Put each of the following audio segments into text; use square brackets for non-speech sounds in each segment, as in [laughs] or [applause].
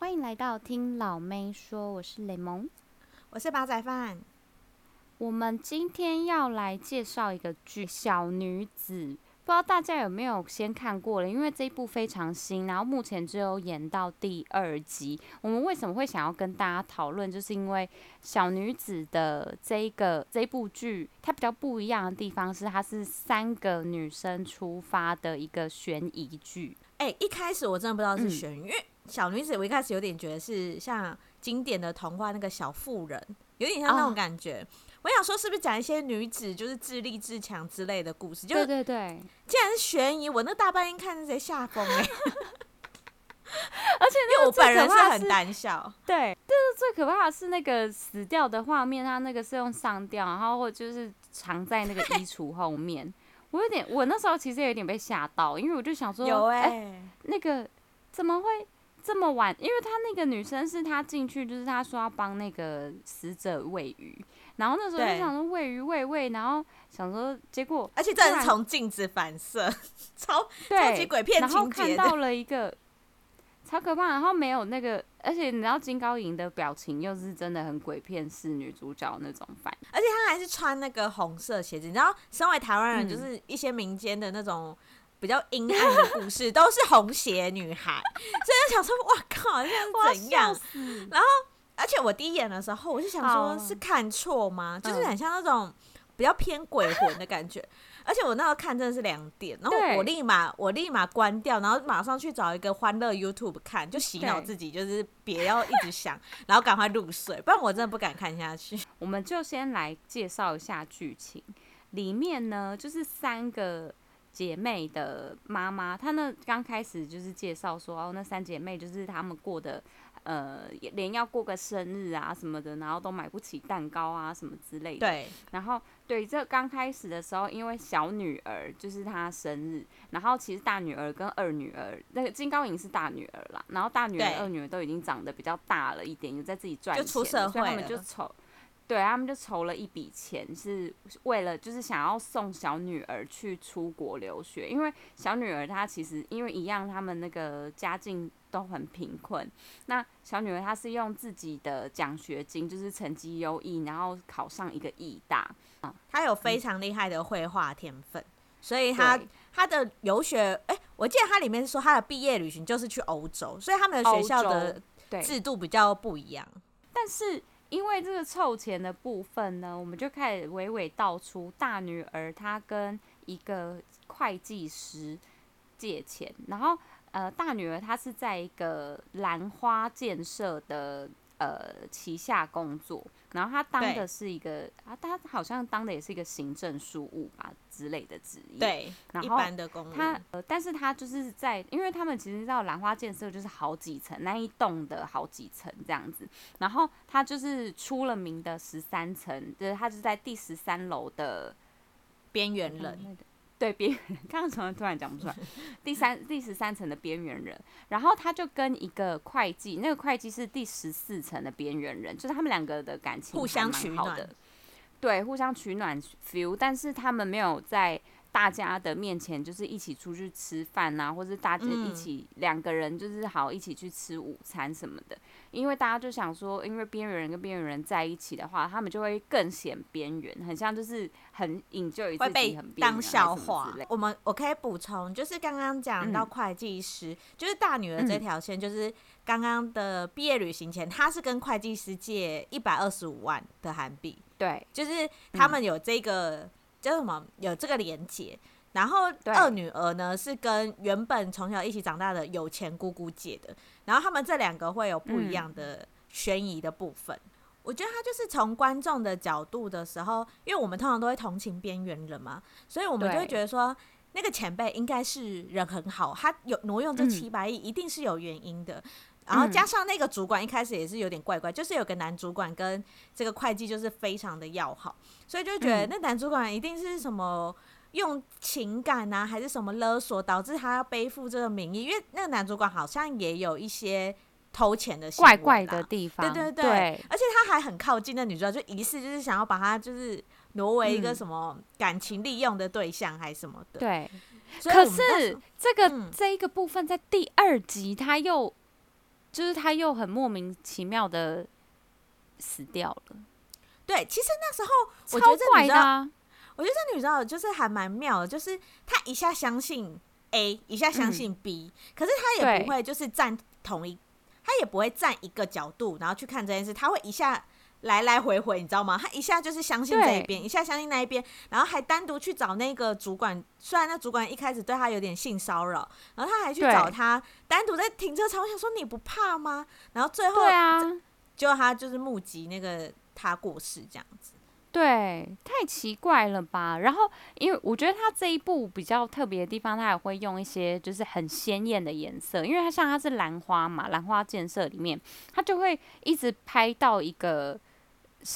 欢迎来到听老妹说，我是雷蒙，我是煲仔饭。我们今天要来介绍一个剧《小女子》，不知道大家有没有先看过了？因为这一部非常新，然后目前只有演到第二集。我们为什么会想要跟大家讨论？就是因为《小女子》的这一个这一部剧，它比较不一样的地方是，它是三个女生出发的一个悬疑剧。哎、欸，一开始我真的不知道是悬疑，嗯、因为。小女子，我一开始有点觉得是像经典的童话那个小妇人，有点像那种感觉。Oh. 我想说，是不是讲一些女子就是自立自强之类的故事？就对对对。既然是悬疑，我那大半夜看是谁吓疯哎、欸。[laughs] 而且因为我本人是很胆小。对，但是最可怕的是那个死掉的画面，它那个是用上吊，然后或就是藏在那个衣橱后面。[laughs] 我有点，我那时候其实有点被吓到，因为我就想说，有哎、欸欸，那个怎么会？这么晚，因为他那个女生是他进去，就是他说要帮那个死者喂鱼，然后那时候就想说喂鱼喂喂，然后想说结果，而且这是从镜子反射，超超级鬼片情节，然后看到 [laughs] 了一个超可怕，然后没有那个，而且你知道金高银的表情又是真的很鬼片式女主角那种反应，而且她还是穿那个红色鞋子，你知道，身为台湾人，就是一些民间的那种。比较阴暗的故事都是红鞋女孩，所以就想说，哇靠，这样是怎样？然后，而且我第一眼的时候，我就想说，是看错吗？就是很像那种比较偏鬼魂的感觉。而且我那时候看真的是两点，然后我立马我立马关掉，然后马上去找一个欢乐 YouTube 看，就洗脑自己，就是别要一直想，然后赶快入睡，不然我真的不敢看下去。我们就先来介绍一下剧情，里面呢就是三个。姐妹的妈妈，她那刚开始就是介绍说，哦，那三姐妹就是她们过的，呃，连要过个生日啊什么的，然后都买不起蛋糕啊什么之类的。对。然后，对，这刚开始的时候，因为小女儿就是她生日，然后其实大女儿跟二女儿，那个金高银是大女儿啦，然后大女儿、二女儿都已经长得比较大了一点，有在自己赚钱，就出社会了，所以他们就凑。对，他们就筹了一笔钱，是为了就是想要送小女儿去出国留学，因为小女儿她其实因为一样，他们那个家境都很贫困。那小女儿她是用自己的奖学金，就是成绩优异，然后考上一个艺大。啊，她有非常厉害的绘画天分，所以她她的游学，哎，我记得她里面说她的毕业旅行就是去欧洲，所以他们的学校的制度比较不一样，但是。因为这个凑钱的部分呢，我们就开始娓娓道出大女儿她跟一个会计师借钱，然后呃大女儿她是在一个兰花建设的。呃，旗下工作，然后他当的是一个啊，他好像当的也是一个行政事务吧之类的职业。对，然后一般的工他呃，但是他就是在，因为他们其实知道兰花建设就是好几层，那一栋的好几层这样子，然后他就是出了名的十三层，就是他是在第十三楼的边缘人。对边缘人，刚刚怎么突然讲不出来？第三、第十三层的边缘人，然后他就跟一个会计，那个会计是第十四层的边缘人，就是他们两个的感情互相取暖，对，互相取暖 feel，但是他们没有在。大家的面前就是一起出去吃饭啊，或者大家一起两个人就是好一起去吃午餐什么的。因为大家就想说，因为边缘人跟边缘人在一起的话，他们就会更显边缘，很像就是很自己很边缘，当笑话。我们我可以补充，就是刚刚讲到会计师，嗯、就是大女儿这条线，就是刚刚的毕业旅行前，她是跟会计师借一百二十五万的韩币，对，就是他们有这个。嗯叫什么？有这个连接，然后二女儿呢是跟原本从小一起长大的有钱姑姑借的，然后他们这两个会有不一样的悬疑的部分。嗯、我觉得他就是从观众的角度的时候，因为我们通常都会同情边缘人嘛，所以我们就会觉得说那个前辈应该是人很好，他有挪用这七百亿一定是有原因的。然后加上那个主管一开始也是有点怪怪，就是有个男主管跟这个会计就是非常的要好，所以就觉得那男主管一定是什么用情感啊，还是什么勒索，导致他要背负这个名义。因为那个男主管好像也有一些偷钱的怪怪的地方，对对对，对而且他还很靠近那女主角，就疑似就是想要把他就是挪为一个什么感情利用的对象，还是什么的。对，可是这个、嗯、这一个部分在第二集他又。就是他又很莫名其妙的死掉了。对，其实那时候我觉得这女的、啊，我觉得这女的就是还蛮妙的，就是她一下相信 A，一下相信 B，、嗯、可是她也不会就是站同一，她也不会站一个角度，然后去看这件事，她会一下来来回回，你知道吗？他一下就是相信这一边，一下相信那一边，然后还单独去找那个主管，虽然那主管一开始对他有点性骚扰，然后他还去找他单独在停车场，我想说你不怕吗？然后最后对啊，就他就是目击那个。他过世这样子，对，太奇怪了吧？然后，因为我觉得他这一部比较特别的地方，他也会用一些就是很鲜艳的颜色，因为他像他是兰花嘛，兰花建设里面，他就会一直拍到一个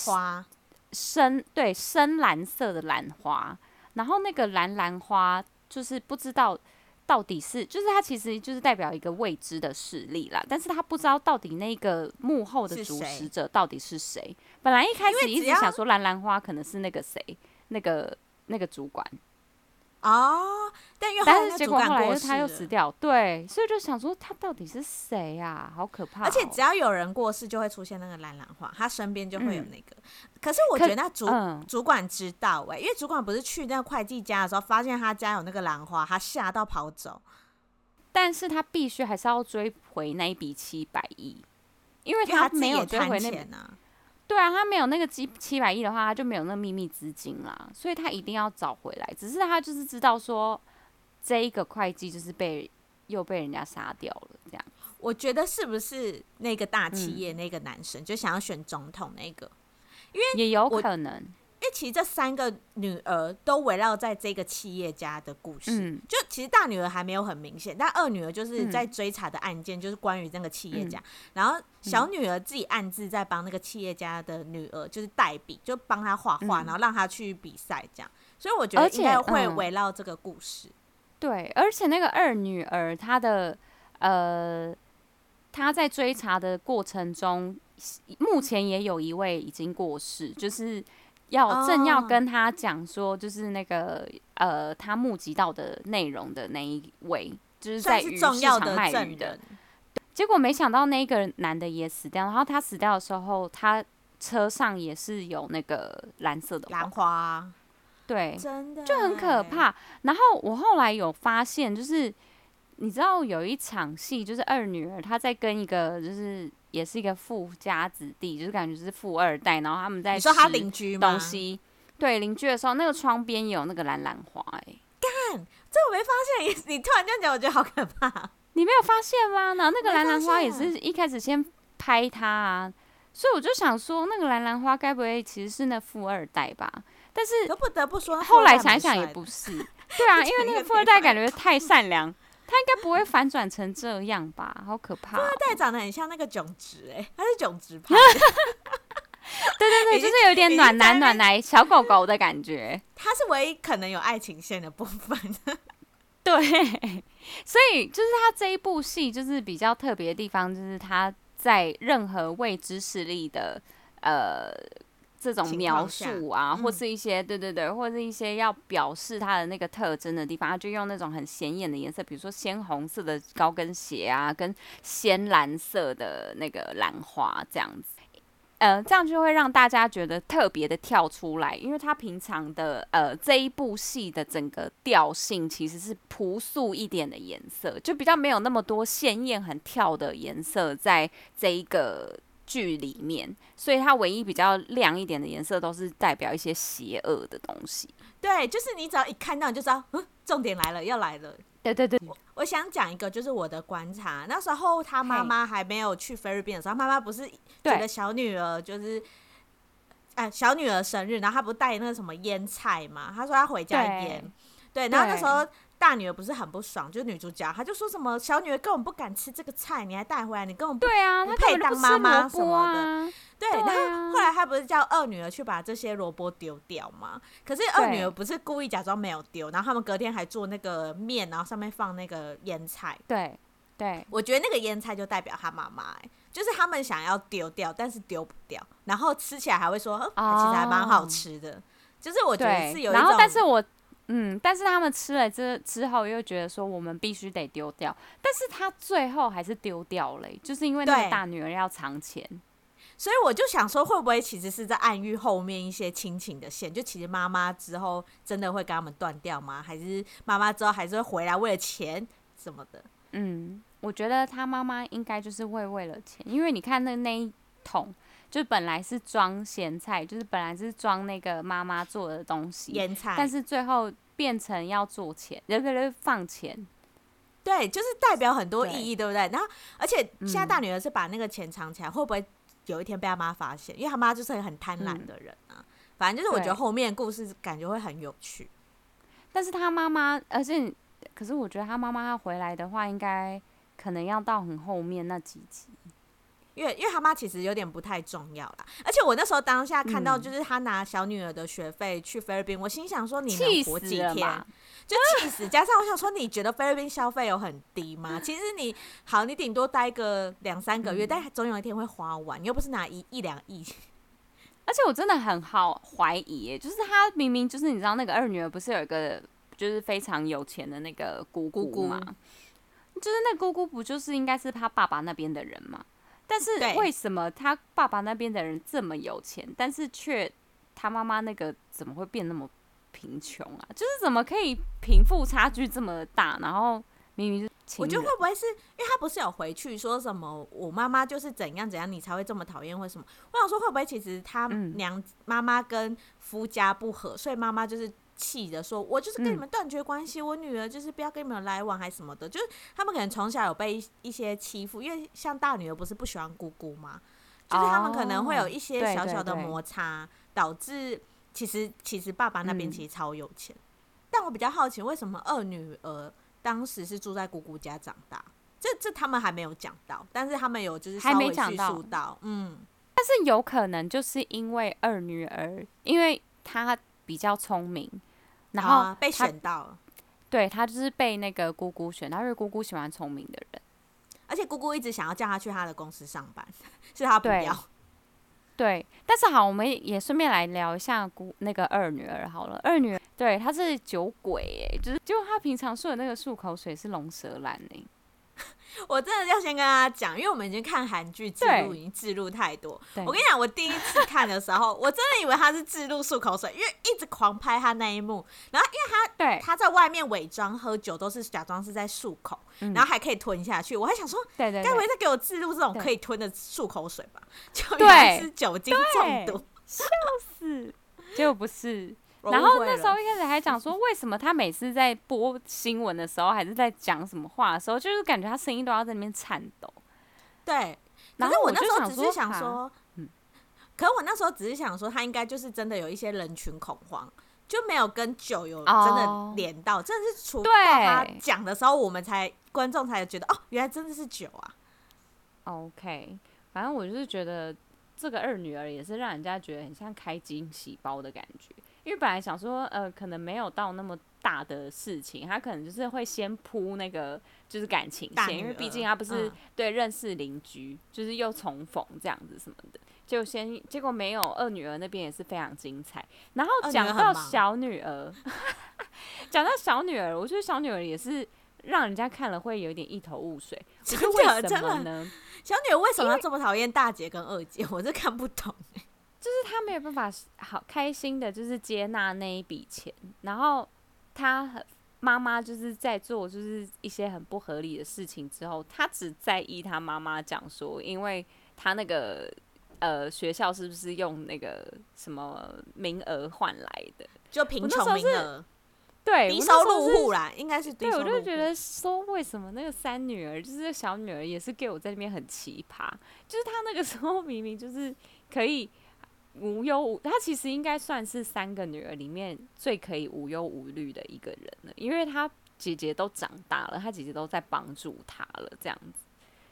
花深对深蓝色的兰花，然后那个蓝兰花就是不知道。到底是，就是它其实就是代表一个未知的势力啦，但是他不知道到底那个幕后的主使者到底是谁。本来一开始一直想说蓝兰花可能是那个谁，那个那个主管。哦，但因为但是结果后来他又死掉，对，所以就想说他到底是谁呀？好可怕、喔！而且只要有人过世，就会出现那个蓝兰花，他身边就会有那个。嗯、可是我觉得那主、嗯、主管知道哎、欸，因为主管不是去那个会计家的时候，发现他家有那个兰花，他吓到跑走。但是他必须还是要追回那一笔七百亿，因为他没有追回那笔啊。对啊，他没有那个七七百亿的话，他就没有那秘密资金啦，所以他一定要找回来。只是他就是知道说，这一个会计就是被又被人家杀掉了，这样。我觉得是不是那个大企业那个男生、嗯、就想要选总统那个？因为也有可能。因为其实这三个女儿都围绕在这个企业家的故事，嗯、就其实大女儿还没有很明显，但二女儿就是在追查的案件，就是关于那个企业家，嗯、然后小女儿自己暗自在帮那个企业家的女儿就是代笔，就帮她画画，然后让她去比赛这样，所以我觉得应该会围绕这个故事。对，而且那个二女儿她的呃，她在追查的过程中，目前也有一位已经过世，就是。要正要跟他讲说，就是那个呃，他目击到的内容的那一位，就是在鱼市场卖鱼的。结果没想到那个男的也死掉，然后他死掉的时候，他车上也是有那个蓝色的兰花，对，真的就很可怕。然后我后来有发现，就是你知道有一场戏，就是二女儿她在跟一个就是。也是一个富家子弟，就是感觉是富二代，然后他们在说他邻居吗？对，邻居的时候，那个窗边有那个蓝兰花、欸，哎，干，这我没发现，你你突然这样讲，我觉得好可怕。你没有发现吗？然后那个蓝兰花也是一开始先拍他啊，所以我就想说，那个蓝兰花该不会其实是那富二代吧？但是不得不说，后来想想也不是，对啊，因为那个 [laughs] 富二代感觉太善良。他应该不会反转成这样吧？好可怕、喔！富二代长得很像那个囧植，哎，他是囧植派。对 [laughs] 对对，就是有点暖男暖男小狗狗的感觉。他是唯一可能有爱情线的部分。[laughs] 对，所以就是他这一部戏就是比较特别的地方，就是他在任何未知势力的呃。这种描述啊，嗯、或是一些对对对，或者是一些要表示它的那个特征的地方，他就用那种很显眼的颜色，比如说鲜红色的高跟鞋啊，跟鲜蓝色的那个兰花这样子，呃，这样就会让大家觉得特别的跳出来，因为他平常的呃这一部戏的整个调性其实是朴素一点的颜色，就比较没有那么多鲜艳很跳的颜色在这一个。剧里面，所以它唯一比较亮一点的颜色都是代表一些邪恶的东西。对，就是你只要一看到，你就知道，嗯，重点来了，要来了。对对对，我，我想讲一个，就是我的观察，那时候他妈妈还没有去菲律宾的时候，妈妈不是觉得小女儿就是，哎、呃，小女儿生日，然后她不是带那个什么腌菜嘛？她说她回家腌，对，然后那时候。大女儿不是很不爽，就是女主角，她就说什么小女儿根本不敢吃这个菜，你还带回来，你根本不对啊，不配当妈妈什么的。啊、对，然后后来她不是叫二女儿去把这些萝卜丢掉吗？可是二女儿不是故意假装没有丢，然后他们隔天还做那个面，然后上面放那个腌菜。对，对，我觉得那个腌菜就代表她妈妈，哎，就是他们想要丢掉，但是丢不掉，然后吃起来还会说，哦、其实还蛮好吃的。就是我觉得是有一种，然后但是我。嗯，但是他们吃了这之后，又觉得说我们必须得丢掉，但是他最后还是丢掉了，就是因为那个大女儿要藏钱，所以我就想说，会不会其实是在暗喻后面一些亲情的线？就其实妈妈之后真的会跟他们断掉吗？还是妈妈之后还是会回来为了钱什么的？嗯，我觉得他妈妈应该就是会为了钱，因为你看那那一桶。就本来是装咸菜，就是本来是装那个妈妈做的东西，腌菜，但是最后变成要做钱，对对对，放钱，对，就是代表很多意义，对，对不对？然后，而且现在大女儿是把那个钱藏起来，嗯，会不会有一天被她妈发现？因为她妈就是很贪婪的人啊，嗯。反正就是我觉得后面故事感觉会很有趣。但是她妈妈，而且可是我觉得她妈妈要回来的话，应该可能要到很后面那几集。因为因为他妈其实有点不太重要啦，而且我那时候当下看到就是他拿小女儿的学费去菲律宾，我心想说，你能活几天？就气死！加上我想说，你觉得菲律宾消费有很低吗？其实你好，你顶多待个两三个月，但总有一天会花完，你又不是拿一一两亿。[laughs] 而且我真的很好怀疑，就是他明明就是你知道那个二女儿不是有一个就是非常有钱的那个姑姑吗？就是那姑姑不就是应该是他爸爸那边的人吗？但是为什么他爸爸那边的人这么有钱，但是却他妈妈那个怎么会变那么贫穷啊？就是怎么可以贫富差距这么大？然后明明是，我觉得会不会是因为他不是有回去说什么我妈妈就是怎样怎样，你才会这么讨厌或什么？我想说会不会其实他娘妈妈跟夫家不和，所以妈妈就是。气的说：“我就是跟你们断绝关系，嗯，我女儿就是不要跟你们来往，还是什么的。就是他们可能从小有被一些欺负，因为像大女儿不是不喜欢姑姑吗？就是他们可能会有一些小小的摩擦，导致其实其实爸爸那边其实超有钱，嗯。但我比较好奇，为什么二女儿当时是住在姑姑家长大？这这他们还没有讲到，但是他们有就是稍微叙述到，嗯。但是有可能就是因为二女儿，因为她。”比较聪明，然后、啊、被选到了，对，他就是被那个姑姑选他，因为姑姑喜欢聪明的人，而且姑姑一直想要叫他去他的公司上班，[laughs] 是他不要。对，但是好，我们也顺便来聊一下姑那个二女儿好了。二女儿对，她是酒鬼哎，就是就她平常说的那个漱口水是龙舌兰哎。[laughs] 我真的要先跟大家讲，因为我们已经看韩剧记录已经记录太多。我跟你讲，我第一次看的时候，[laughs] 我真的以为他是记录漱口水，因为一直狂拍他那一幕。然后因为他对他在外面伪装喝酒，都是假装是在漱口，然后还可以吞下去。我还想说，对对，该不会再给我记录这种可以吞的漱口水吧？就原来是酒精中毒，笑死！[laughs] 结果不是。然后那时候一开始还讲说，[laughs] 为什么他每次在播新闻的时候，还是在讲什么话的时候，就是感觉他声音都要在那边颤抖。对，然后我那时候只是想说，嗯，可我那时候只是想说，他应该就是真的有一些人群恐慌，就没有跟酒有真的连到，真的是除了他讲的时候，我们才观众才觉得哦，原来真的是酒啊。OK，反正我就是觉得这个二女儿也是让人家觉得很像开惊喜包的感觉。因为本来想说，呃，可能没有到那么大的事情，他可能就是会先铺那个就是感情线，因为毕竟他不是、嗯、对认识邻居，就是又重逢这样子什么的，就先结果没有。二女儿那边也是非常精彩，然后讲到小女儿，[laughs] 讲到小女儿，我觉得小女儿也是让人家看了会有点一头雾水，真的为什么呢？小女儿为什么要这么讨厌大姐跟二姐？我是看不懂。就是他没有办法好开心的，就是接纳那一笔钱，然后他妈妈就是在做就是一些很不合理的事情之后，他只在意他妈妈讲说，因为他那个呃学校是不是用那个什么名额换来的，就贫穷名额，对，低收入户啦，应该是低收入。对，我就觉得说，为什么那个三女儿就是小女儿也是给我在那边很奇葩，就是他那个时候明明就是可以。无忧无，他其实应该算是三个女儿里面最可以无忧无虑的一个人了，因为他姐姐都长大了，他姐姐都在帮助他了，这样子。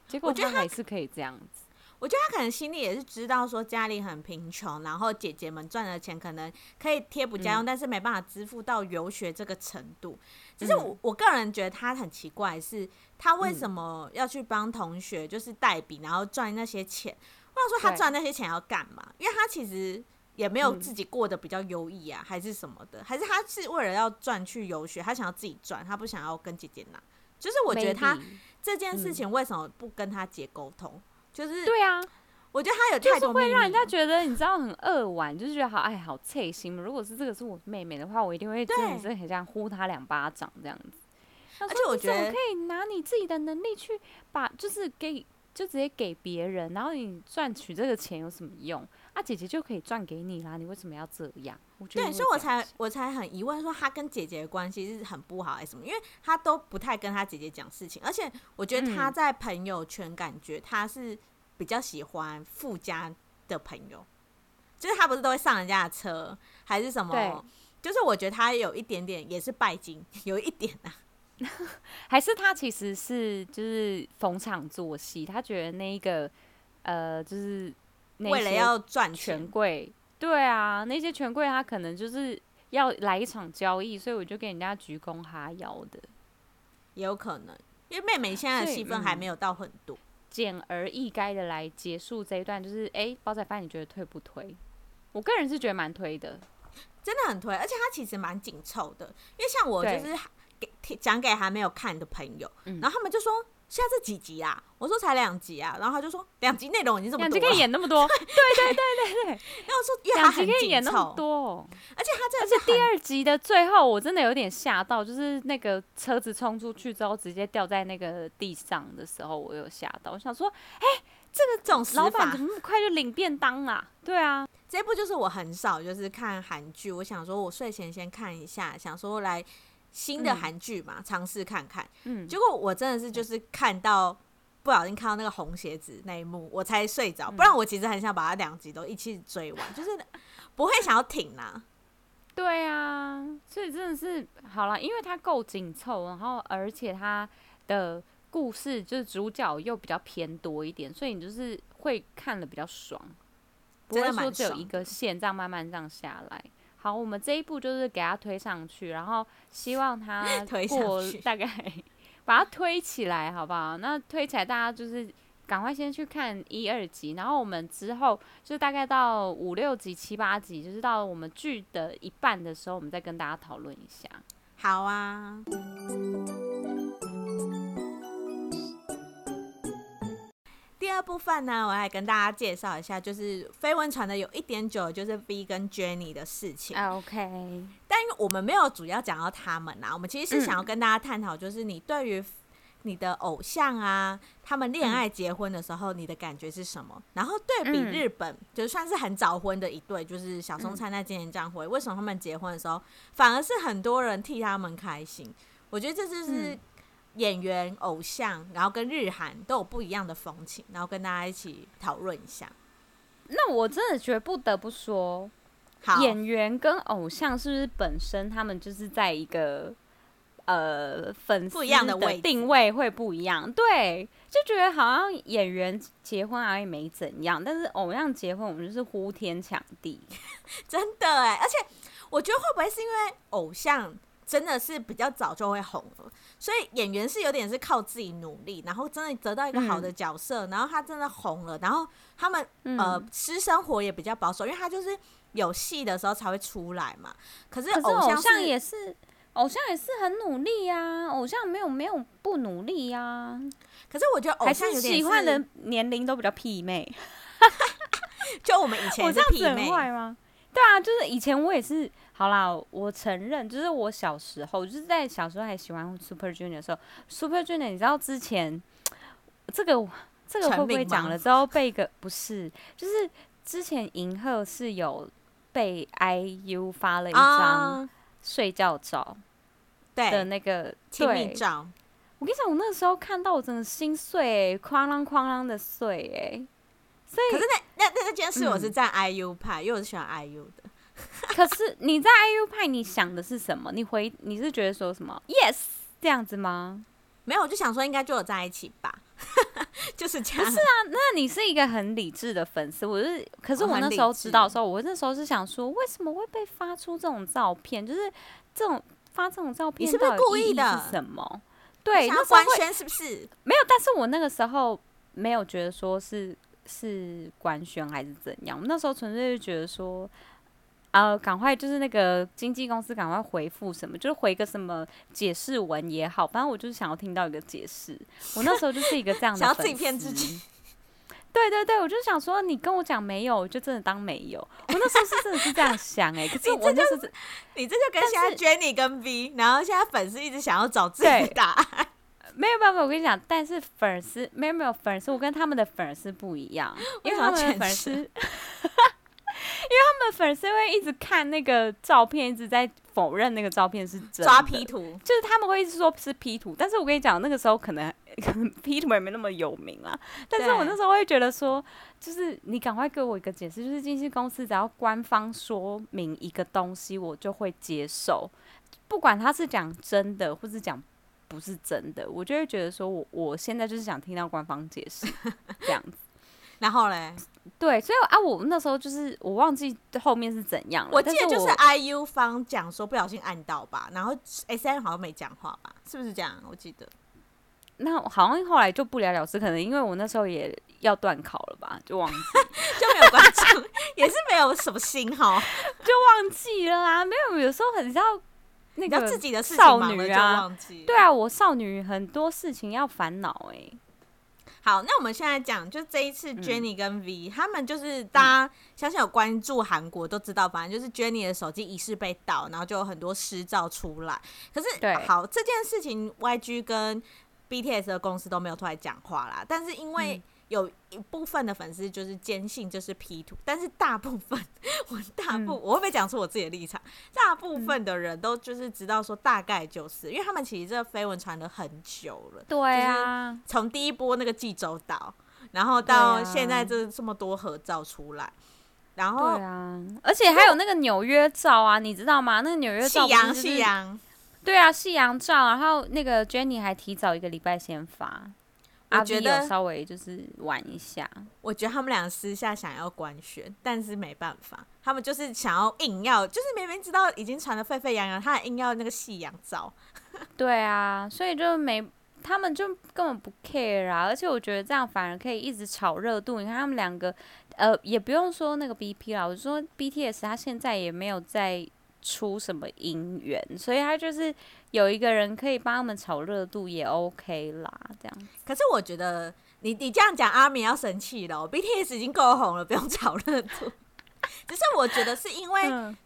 结果他还是可以这样子。我觉得他可能心里也是知道说家里很贫穷，然后姐姐们赚的钱可能可以贴补家用，嗯，但是没办法支付到游学这个程度。只是我我个人觉得他很奇怪，是他为什么要去帮同学就是代笔，然后赚那些钱？我想说，他赚那些钱要干嘛？因为他其实也没有自己过得比较优异啊，嗯、还是什么的？还是他是为了要赚去游学，他想要自己赚，他不想要跟姐姐拿？就是我觉得他这件事情为什么不跟他姐沟通？嗯、就是对啊，我觉得他有太多就是会让人家觉得你知道很扼腕，就是觉得好哎好刺心。如果是这个是我妹妹的话，我一定会真的是很想呼她两巴掌这样子。而且我觉得可以拿你自己的能力去把，就是给就直接给别人，然后你赚取这个钱有什么用？啊，姐姐就可以赚给你啦，你为什么要这样？我觉得对，所以我才我才很疑问，说他跟姐姐的关系是很不好还是什么？因为他都不太跟他姐姐讲事情，而且我觉得他在朋友圈感觉他是比较喜欢富家的朋友，就是他不是都会上人家的车还是什么？对就是我觉得他有一点点也是拜金，有一点啊，[laughs] 还是他其实是就是逢场作戏，他觉得那一个呃就是。为了要赚权贵，对啊，那些权贵他可能就是要来一场交易，所以我就给人家鞠躬哈腰的，也有可能，因为妹妹现在的戏份还没有到很多，简、嗯、而易赅的来结束这一段，就是哎、欸，煲仔饭你觉得推不推？我个人是觉得蛮推的，真的很推，而且它其实蛮紧凑的，因为像我就是给讲给还没有看的朋友，对然后他们就说。现在这几集啊？我说才两集啊，然后他就说两集内容已经这么多，两集可以演那么多？[laughs] 对对对对对。[laughs] 然后说两集可以演那么多，而且他这而且第二集的最后我真的有点吓到，就是那个车子冲出去之后直接掉在那个地上的时候，我有吓到。我想说，哎、欸，这个这种老板怎么那么快就领便当啊？对啊，这部就是我很少就是看韩剧，我想说我睡前先看一下，想说来。新的韩剧嘛，尝试、嗯、看看。嗯，结果我真的是就是看到不小心看到那个红鞋子那一幕，我才睡着。嗯、不然我其实很想把它两集都一起追完，[laughs] 就是不会想要停啊。对啊，所以真的是好了，因为它够紧凑，然后而且它的故事就是主角又比较偏多一点，所以你就是会看了比较爽，不会说只有一个线这样慢慢这样下来。好，我们这一步就是给它推上去，然后希望它 [laughs] 过大概把它推起来，好不好？那推起来，大家就是赶快先去看一二集，然后我们之后就大概到五六集、七八集，就是到我们剧的一半的时候，我们再跟大家讨论一下。好啊。二部分呢，我来跟大家介绍一下，就是绯闻传的有一点久，就是 V 跟 Jennie 的事情。OK，但我们没有主要讲到他们呐，我们其实是想要跟大家探讨，就是你对于你的偶像啊，他们恋爱结婚的时候，你的感觉是什么？然后对比日本，就算是很早婚的一对，就是小松菜奈今年这样回，为什么他们结婚的时候，反而是很多人替他们开心？我觉得这就是。演员、偶像，然后跟日韩都有不一样的风情，然后跟大家一起讨论一下。那我真的觉得不得不说，好演员跟偶像是不是本身他们就是在一个呃粉丝的定位会不一样？对，就觉得好像演员结婚而已没怎样，但是偶像结婚我们就是呼天抢地，[laughs] 真的哎！而且我觉得会不会是因为偶像？真的是比较早就会红了，所以演员是有点是靠自己努力，然后真的得到一个好的角色，嗯、然后他真的红了，然后他们、嗯、呃私生活也比较保守，因为他就是有戏的时候才会出来嘛。可是偶像，也是，偶像也是很努力呀、啊，偶像没有没有不努力呀、啊。可是我觉得偶像喜欢的年龄都比较媲美，[laughs] 就我们以前是媲美吗？对啊，就是以前我也是。好啦，我承认，就是我小时候，就是在小时候还喜欢 Super Junior 的时候，Super Junior，你知道之前这个这个会不会讲了之后被个不是，就是之前银赫是有被 IU 发了一张睡觉照，对的那个亲密照。我跟你讲，我那时候看到我真的心碎，哐啷哐啷的碎，哎，所以可是那那那件事我是站 IU 派，嗯、因为我是喜欢 IU 的。[laughs] 可是你在 IU 派，你想的是什么？你回你是觉得说什么？Yes，这样子吗？没有，我就想说应该就有在一起吧，[laughs] 就是这样。不是啊，那你是一个很理智的粉丝，我是。可是我那时候知道的时候，我，我那时候是想说，为什么会被发出这种照片？就是这种发这种照片，你是不是故意的？是什么？对，那官宣是不是？没有，但是我那个时候没有觉得说是是官宣还是怎样。我们那时候纯粹就觉得说，呃，赶快就是那个经纪公司赶快回复什么，就是回个什么解释文也好，反正我就是想要听到一个解释。我那时候就是一个这样的粉丝，想要自己骗自己。对对对，我就想说，你跟我讲没有，我就真的当没有。我那时候是真的是这样想哎、欸，可是我那时候你这就跟现在 Jenny 跟 V，然后现在粉丝一直想要找自己的答案。[laughs] 没有办法，我跟你讲，但是粉丝没有没有粉丝，我跟他们的粉丝不一样，因为他们的粉丝，他们粉丝会一直看那个照片，一直在否认那个照片是真的，抓 P 图，就是他们会一直说是 P 图，但是我跟你讲，那个时候可能可 [laughs] 能 P 图也没那么有名啊，但是我那时候会觉得说，就是你赶快给我一个解释，就是经纪公司只要官方说明一个东西，我就会接受，不管他是讲真的或是讲。不是真的，我就会觉得说我，我我现在就是想听到官方解释这样子，然后嘞，对，所以啊，我那时候就是我忘记后面是怎样了。我记得就是 IU 方讲说不小心按到吧，然后 SN 好像没讲话吧，是不是这样？我记得，那好像后来就不了了之，可能因为我那时候也要断考了吧，就忘记 [laughs] 就没有关注，[laughs] 也是没有什么信号，就忘记了啦。没有，有时候很像。那个自己的少女啊，对啊，我少女很多事情要烦恼哎。好，那我们现在讲，就这一次 Jennie 跟 V，、嗯、他们就是大家相信有关注韩国都知道，反正就是 Jennie 的手机疑似被盗，然后就有很多私照出来。可是，对，好，这件事情 YG 跟 BTS 的公司都没有出来讲话啦。但是因为、嗯有一部分的粉丝就是坚信这是 P 图，但是大部分我大部、嗯、我会不会讲出我自己的立场？大部分的人都就是知道说大概就是，因为他们其实这个绯闻传了很久了。对啊，从第一波那个济州岛，然后到现在这这么多合照出来，然后对啊，而且还有那个纽约照啊，你知道吗？那个纽约照夕阳夕阳，对啊，夕阳照，然后那个 Jennie 还提早一个礼拜先发。我觉得稍微就是玩一下，我觉得他们俩私下想要官宣，但是没办法，他们就是想要硬要，就是明明知道已经传的沸沸扬扬，他还硬要那个夕阳照。[laughs] 对啊，所以就没，他们就根本不 care 啊，而且我觉得这样反而可以一直炒热度。你看他们两个，呃，也不用说那个 BP 啦，我说 BTS 他现在也没有再。出什么姻缘，所以他就是有一个人可以帮他们炒热度也 OK 啦，这样。可是我觉得你你这样讲，阿米要生气了。BTS 已经够红了，不用炒热度。[laughs] 只是我觉得是因为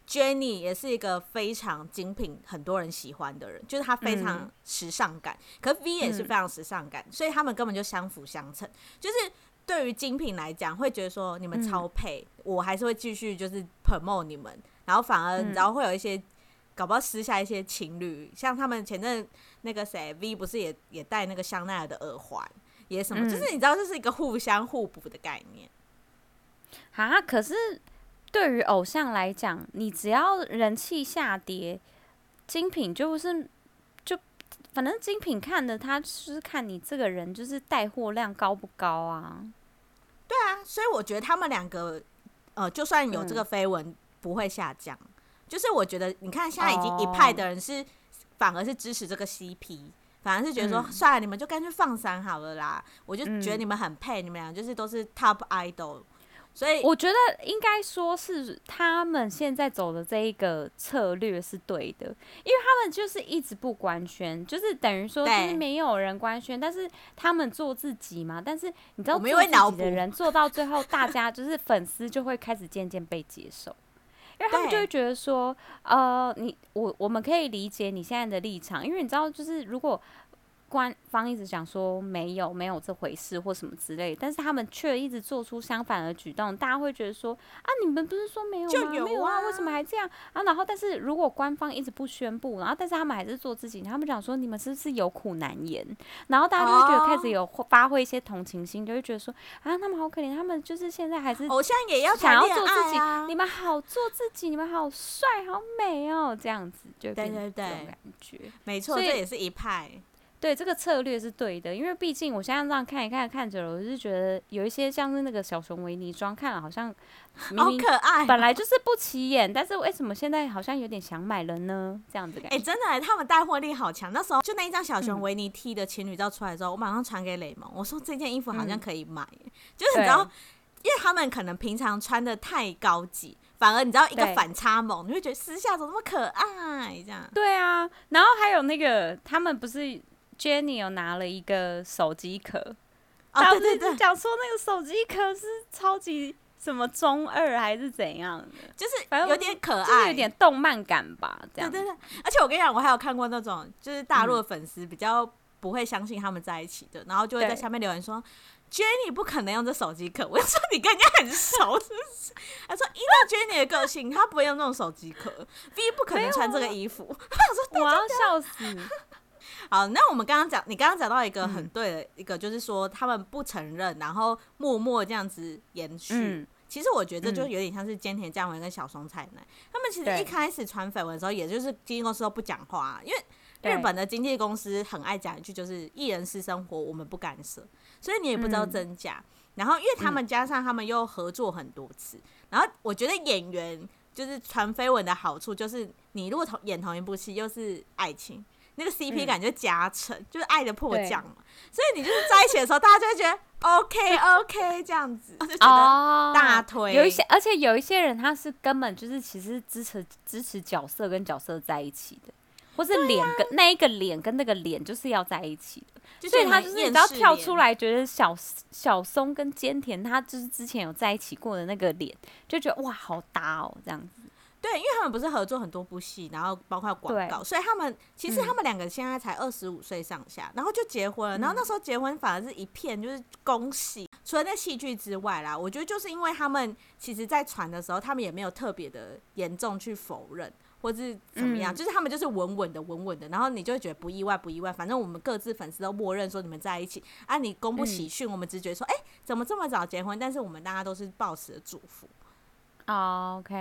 Jennie 也是一个非常精品，很多人喜欢的人，就是她非常时尚感。嗯、可是 V 也是非常时尚感，所以他们根本就相辅相成。就是对于精品来讲，会觉得说你们超配，嗯、我还是会继续就是 promote 你们。然后反而，然后会有一些，嗯、搞不好私下一些情侣，像他们前阵那个谁 V 不是也也戴那个香奈儿的耳环，也什么，嗯、就是你知道这是一个互相互补的概念。啊，可是对于偶像来讲，你只要人气下跌，精品就是就反正精品看的，他是看你这个人就是带货量高不高啊？对啊，所以我觉得他们两个，呃，就算有这个绯闻。嗯不会下降，就是我觉得，你看现在已经一派的人是，反而是支持这个 CP，反而是觉得说，嗯、算了，你们就干脆放闪好了啦。我就觉得你们很配，嗯、你们俩就是都是 top idol，所以我觉得应该说是他们现在走的这一个策略是对的，因为他们就是一直不官宣，就是等于说就是没有人官宣，但是他们做自己嘛。但是你知道，做自己的人做到最后，大家就是粉丝就会开始渐渐被接受。因为他们就会觉得说，呃，你我我们可以理解你现在的立场，因为你知道，就是如果。官方一直讲说没有没有这回事或什么之类，但是他们却一直做出相反的举动，大家会觉得说啊，你们不是说没有吗？就有啊，没有啊，为什么还这样啊？然后，但是如果官方一直不宣布，然后但是他们还是做自己，他们讲说你们是不是有苦难言？然后大家就会觉得开始有发挥一些同情心，就会觉得说啊，他们好可怜，他们就是现在还是偶像也要想要做自己，你们好做自己，你们好帅好美哦，这样子就对对对，感觉没错，这也是一派。对，这个策略是对的，因为毕竟我现在这样看一看，看着了，我就觉得有一些像是那个小熊维尼装，看了好像好可爱，本来就是不起眼，但是为什么现在好像有点想买了呢？这样子感觉。哎、欸，真的，他们带货力好强。那时候就那一张小熊维尼 T 的情侣照出来之后，嗯、我马上传给雷蒙，我说这件衣服好像可以买，嗯、就是你知道，因为他们可能平常穿的太高级。反而你知道一个反差萌，你会觉得私下怎么那么可爱这样？对啊，然后还有那个他们不是 Jennie 有拿了一个手机壳，哦对对对，讲说那个手机壳是超级什么中二还是怎样的，就是有点可爱，有点动漫感吧，这样。对对对，而且我跟你讲，我还有看过那种就是大陆的粉丝比较不会相信他们在一起的，然后就会在下面留言说。Jennie 不可能用这手机壳，[laughs] 我说你跟人家很熟是不是？他说依照 Jennie 的个性，他不会用那种手机壳，V 不可能穿这个衣服。[laughs] 我说我要笑死。好，那我们刚刚讲，你刚刚讲到一个很对的一个，就是说他们不承认，然后默默这样子延续。嗯、其实我觉得就有点像是菅田将晖跟小松菜奈，他们其实一开始传绯闻的时候，也就是经纪公司都不讲话，因为。日本的经纪公司很爱讲一句，就是艺人私生活我们不干涉，所以你也不知道真假。嗯、然后因为他们加上他们又合作很多次，嗯、然后我觉得演员就是传绯闻的好处就是，你如果同演同一部戏又是爱情，那个 CP 感就加成，嗯、就是爱的迫降嘛。所以你就是在一起的时候，大家就会觉得 OK [laughs] OK 这样子，就觉得大推。哦、有一些，而且有一些人他是根本就是其实支持支持角色跟角色在一起的。或是脸跟、啊、那一个脸跟那个脸就是要在一起的，所以他就是你知道跳出来觉得小小松跟菅田他就是之前有在一起过的那个脸，就觉得哇好搭哦这样子。对，因为他们不是合作很多部戏，然后包括广告，所以他们其实他们两个现在才二十五岁上下，嗯、然后就结婚了。然后那时候结婚反而是一片就是恭喜。除了那戏剧之外啦，我觉得就是因为他们其实在传的时候，他们也没有特别的严重去否认。或是怎么样，嗯、就是他们就是稳稳的，稳稳的，然后你就会觉得不意外，不意外。反正我们各自粉丝都默认说你们在一起啊。你公布喜讯，我们只觉得说，哎、怎么这么早结婚？但是我们大家都是抱持的祝福。Oh, OK，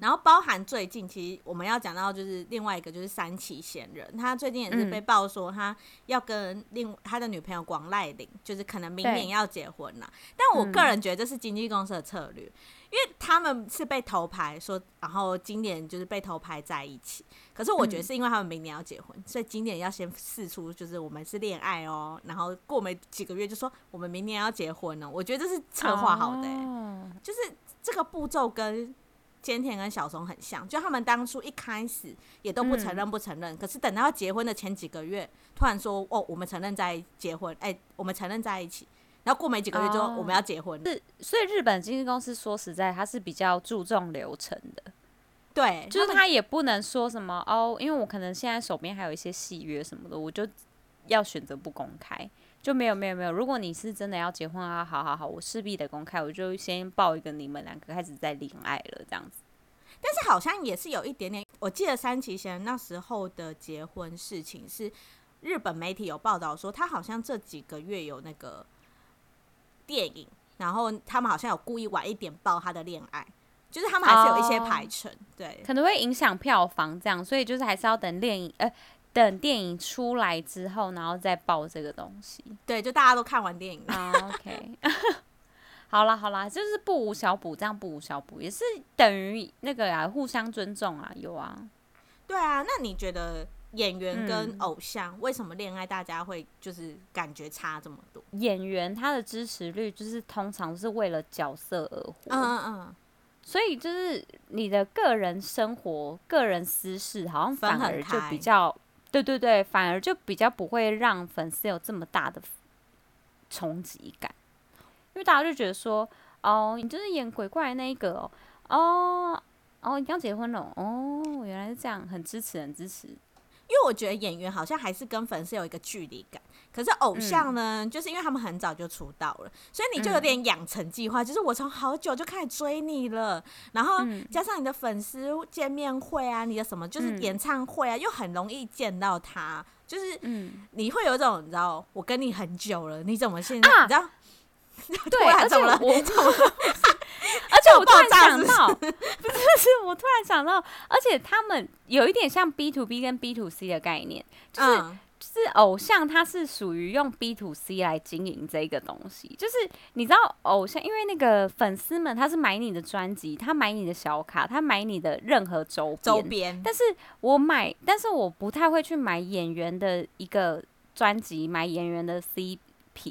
然后包含最近，其实我们要讲到就是另外一个就是三崎贤人，他最近也是被爆说他要跟另他的女朋友广濑铃，就是可能明年要结婚了。但我个人觉得这是经纪公司的策略，嗯、因为他们是被头牌说，然后今年就是被头牌在一起。可是我觉得是因为他们明年要结婚，嗯、所以今年要先试出就是我们是恋爱哦，然后过没几个月就说我们明年要结婚了。我觉得这是策划好的、欸，oh. 就是。这个步骤跟菅田跟小松很像，就他们当初一开始也都不承认，不承认，嗯、可是等到要结婚的前几个月，突然说哦，我们承认在结婚，哎，我们承认在一起，然后过没几个月之后，我们要结婚。是，所以日本经纪公司说实在，他是比较注重流程的，对，就是他也不能说什么哦，因为我可能现在手边还有一些戏约什么的，我就要选择不公开。就没有没有没有，如果你是真的要结婚啊，好好好，我势必得公开，我就先报一个你们两个开始在恋爱了这样子。但是好像也是有一点点，我记得三崎贤那时候的结婚事情是日本媒体有报道说，他好像这几个月有那个电影，然后他们好像有故意晚一点报他的恋爱，就是他们还是有一些排程，哦、对，可能会影响票房这样，所以就是还是要等电影，呃。等电影出来之后，然后再报这个东西。对，就大家都看完电影了。Oh, OK，[laughs] 好啦好啦，就是不无小补，这样不无小补也是等于那个啊，互相尊重啊，有啊。对啊，那你觉得演员跟偶像为什么恋爱大家会就是感觉差这么多？演员他的支持率就是通常是为了角色而活。嗯嗯嗯。所以就是你的个人生活、个人私事，好像反而就比较。对对对，反而就比较不会让粉丝有这么大的冲击感，因为大家就觉得说，哦，你就是演鬼怪那一个哦，哦，哦，你刚结婚了，哦，原来是这样，很支持，很支持。因为我觉得演员好像还是跟粉丝有一个距离感，可是偶像呢，嗯、就是因为他们很早就出道了，所以你就有点养成计划，嗯、就是我从好久就开始追你了，然后加上你的粉丝见面会啊，你的什么就是演唱会啊，嗯、又很容易见到他，就是你会有一种你知道，我跟你很久了，你怎么现在、啊、你知道？[laughs] 对，[laughs] 而且我。而且我突然想到，[laughs] 不是，是我突然想到，而且他们有一点像 B to B 跟 B to C 的概念，就是就是偶像，他是属于用 B to C 来经营这个东西。就是你知道，偶像因为那个粉丝们，他是买你的专辑，他买你的小卡，他买你的任何周边。周边。但是我买，但是我不太会去买演员的一个专辑，买演员的 CP，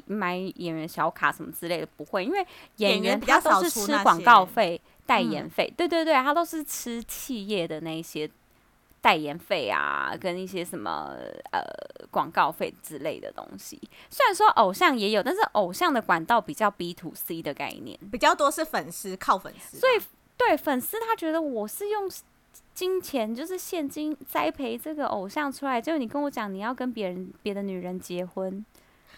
买演员小卡什么之类的，不会，因为演员他都是吃广告费、代言费。对对对，他都是吃企业的那一些。代言费啊，跟一些什么呃广告费之类的东西，虽然说偶像也有，但是偶像的管道比较 B to C 的概念，比较多是粉丝靠粉丝，所以对粉丝他觉得我是用金钱就是现金栽培这个偶像出来，就你跟我讲你要跟别人别的女人结婚，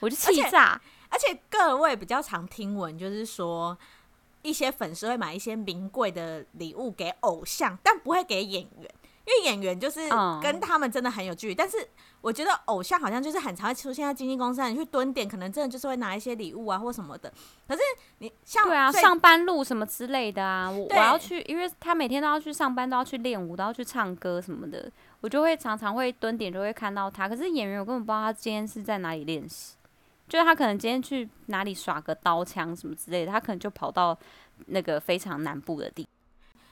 我就气炸。而且各位比较常听闻就是说，一些粉丝会买一些名贵的礼物给偶像，但不会给演员。因为演员就是跟他们真的很有距离，嗯、但是我觉得偶像好像就是很常会出现在经纪公司，你去蹲点，可能真的就是会拿一些礼物啊或什么的。可是你像对啊，上班路什么之类的啊，我我要去，因为他每天都要去上班，都要去练舞，都要去唱歌什么的，我就会常常会蹲点，就会看到他。可是演员我根本不知道他今天是在哪里练习，就是他可能今天去哪里耍个刀枪什么之类的，他可能就跑到那个非常南部的地方。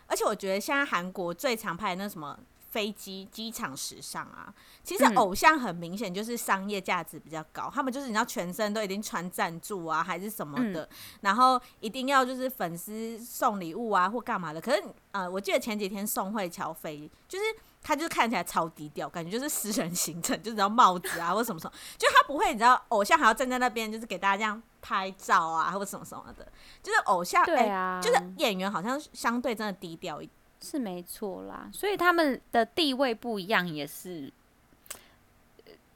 而且我觉得现在韩国最常拍的那什么飞机机场时尚啊，其实偶像很明显就是商业价值比较高，嗯、他们就是你知道全身都已经穿赞助啊，还是什么的，嗯、然后一定要就是粉丝送礼物啊或干嘛的。可是呃，我记得前几天宋慧乔飞，就是他就是看起来超低调，感觉就是私人行程，就是要帽子啊或什么什么，就他不会你知道偶像还要站在那边就是给大家这样拍照啊或什么什么的，就是偶像对啊、欸，就是演员好像相对真的低调一点。是没错啦，所以他们的地位不一样也是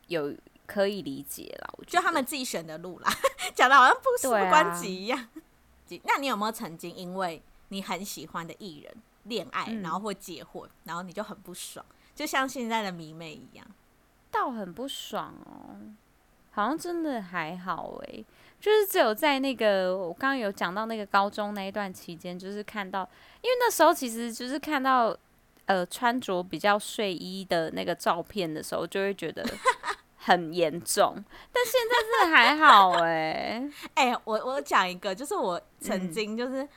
有可以理解啦。就他们自己选的路啦，[laughs] 讲的好像不事不关己一样。啊、那你有没有曾经因为你很喜欢的艺人恋爱，然后或结婚，嗯、然后你就很不爽，就像现在的迷妹一样？倒很不爽哦，好像真的还好诶、欸。就是只有在那个我刚刚有讲到那个高中那一段期间，就是看到，因为那时候其实就是看到呃穿着比较睡衣的那个照片的时候，就会觉得 [laughs] 很严重。但现在是还好哎、欸，[laughs] 哎、欸，我我讲一个，就是我曾经就是，嗯、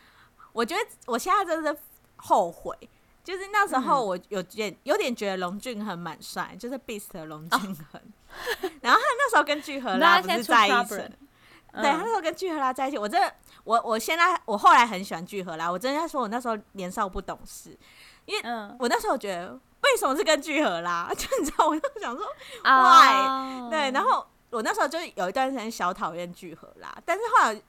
我觉得我现在真的是后悔，就是那时候我有点有点觉得龙俊亨蛮帅，就是 Beast 的龙俊亨，哦、[laughs] 然后他那时候跟聚合拉不是在一起。对，他那时候跟聚合拉在一起，我真的，我我现在我后来很喜欢聚合拉，我真的说我那时候年少不懂事，因为我那时候觉得为什么是跟聚合拉，[laughs] 就你知道，我就想说 why，对，然后我那时候就有一段时间小讨厌聚合拉，但是后来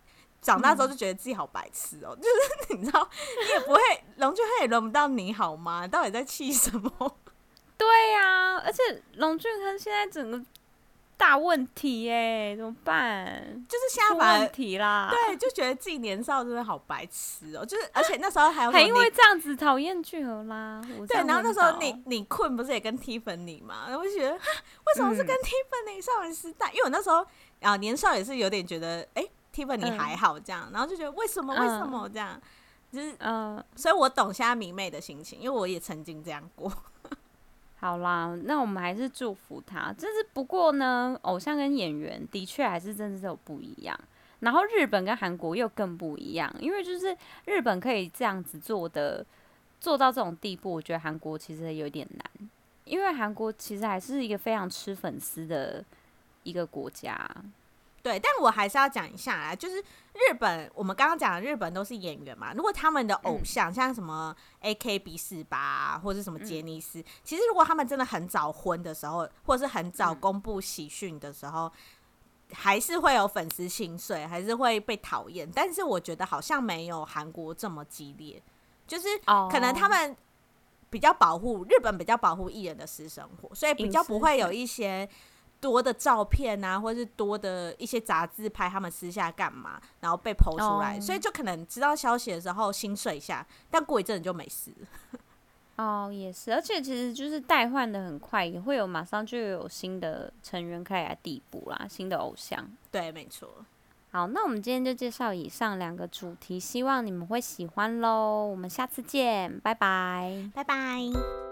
长大之后就觉得自己好白痴哦、喔，嗯、就是 [laughs] 你知道，你也不会龙俊亨也轮不到你好吗？到底在气什么？[laughs] 对呀、啊，而且龙俊亨现在整个。大问题耶、欸，怎么办？就是现在反而问题啦。对，就觉得自己年少真的好白痴哦、喔。就是，而且那时候还有还因为这样子讨厌具荷拉。对，然后那时候你你困不是也跟 Tiffany 嘛？然后我就觉得，为什么是跟 Tiffany 少女时代？嗯、因为我那时候啊年少也是有点觉得，哎、欸、Tiffany 还好这样，嗯、然后就觉得为什么为什么这样？就是嗯，所以我懂现在迷妹的心情，因为我也曾经这样过。[laughs] 好啦，那我们还是祝福他。就是不过呢，偶像跟演员的确还是真的是有不一样。然后日本跟韩国又更不一样，因为就是日本可以这样子做的，做到这种地步，我觉得韩国其实有点难。因为韩国其实还是一个非常吃粉丝的一个国家。对，但我还是要讲一下啊，就是日本，我们刚刚讲的日本都是演员嘛。如果他们的偶像、嗯、像什么 AKB 四八或者什么杰尼斯，嗯、其实如果他们真的很早婚的时候，或者是很早公布喜讯的时候，嗯、还是会有粉丝心碎，还是会被讨厌。但是我觉得好像没有韩国这么激烈，就是可能他们比较保护日本，比较保护艺人的私生活，所以比较不会有一些。多的照片啊，或者是多的一些杂志拍他们私下干嘛，然后被 PO 出来，oh. 所以就可能知道消息的时候心碎一下，但过一阵就没事。[laughs] 哦，oh, 也是，而且其实就是代换的很快，也会有马上就有新的成员开来递补啦，新的偶像。对，没错。好，那我们今天就介绍以上两个主题，希望你们会喜欢喽。我们下次见，拜拜，拜拜。